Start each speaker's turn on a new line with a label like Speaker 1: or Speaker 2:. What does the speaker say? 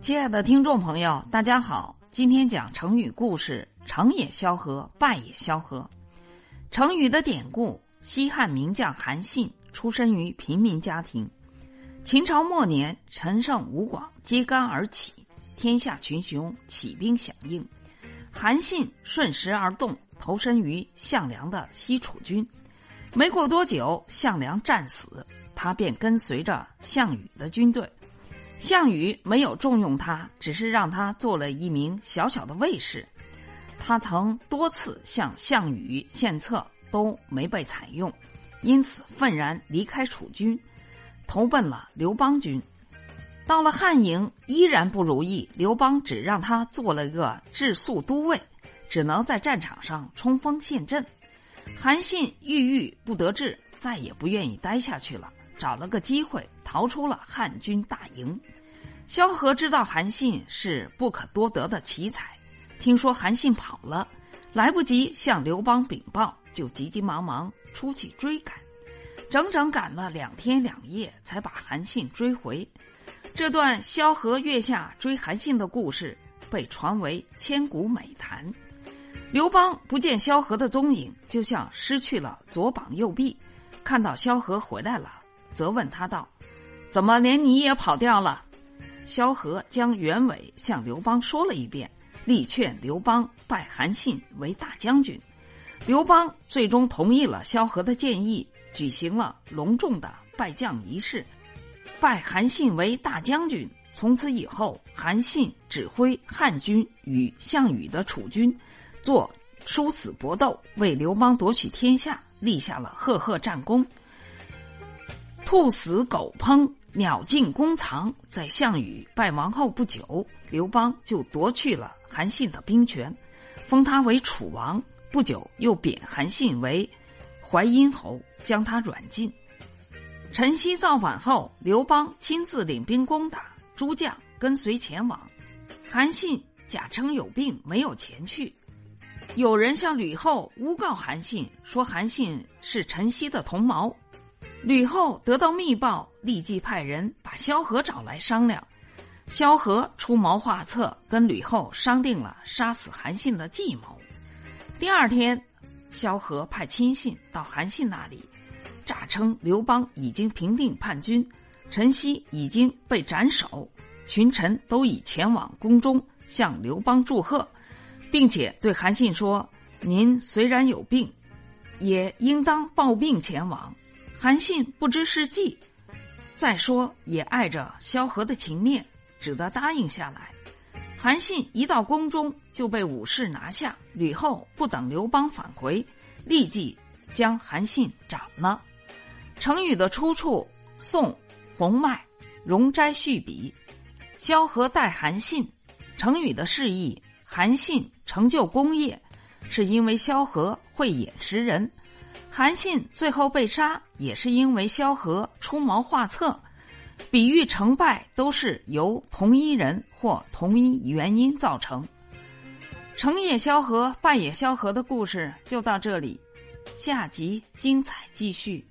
Speaker 1: 亲爱的听众朋友，大家好，今天讲成语故事“成也萧何，败也萧何”。成语的典故：西汉名将韩信出身于平民家庭。秦朝末年，陈胜吴广揭竿而起，天下群雄起兵响应。韩信顺势而动，投身于项梁的西楚军。没过多久，项梁战死，他便跟随着项羽的军队。项羽没有重用他，只是让他做了一名小小的卫士。他曾多次向项羽献策，都没被采用，因此愤然离开楚军，投奔了刘邦军。到了汉营，依然不如意。刘邦只让他做了个治粟都尉，只能在战场上冲锋陷阵。韩信郁郁不得志，再也不愿意待下去了，找了个机会逃出了汉军大营。萧何知道韩信是不可多得的奇才，听说韩信跑了，来不及向刘邦禀报，就急急忙忙出去追赶，整整赶了两天两夜，才把韩信追回。这段萧何月下追韩信的故事被传为千古美谈。刘邦不见萧何的踪影，就像失去了左膀右臂。看到萧何回来了，责问他道：“怎么连你也跑掉了？”萧何将原委向刘邦说了一遍，力劝刘邦拜韩信为大将军。刘邦最终同意了萧何的建议，举行了隆重的拜将仪式，拜韩信为大将军。从此以后，韩信指挥汉军与项羽的楚军，做殊死搏斗，为刘邦夺取天下立下了赫赫战功。兔死狗烹。鸟尽弓藏，在项羽败亡后不久，刘邦就夺去了韩信的兵权，封他为楚王。不久，又贬韩信为淮阴侯，将他软禁。陈豨造反后，刘邦亲自领兵攻打，诸将跟随前往。韩信假称有病，没有前去。有人向吕后诬告韩信，说韩信是陈豨的同谋。吕后得到密报，立即派人把萧何找来商量。萧何出谋划策，跟吕后商定了杀死韩信的计谋。第二天，萧何派亲信到韩信那里，诈称刘邦已经平定叛军，陈豨已经被斩首，群臣都已前往宫中向刘邦祝贺，并且对韩信说：“您虽然有病，也应当抱病前往。”韩信不知是计，再说也碍着萧何的情面，只得答应下来。韩信一到宫中就被武士拿下，吕后不等刘邦返回，立即将韩信斩了。成语的出处：宋洪迈《容斋序笔》。萧何待韩信，成语的释义：韩信成就功业，是因为萧何慧眼识人。韩信最后被杀，也是因为萧何出谋划策。比喻成败都是由同一人或同一原因造成。成也萧何，败也萧何的故事就到这里，下集精彩继续。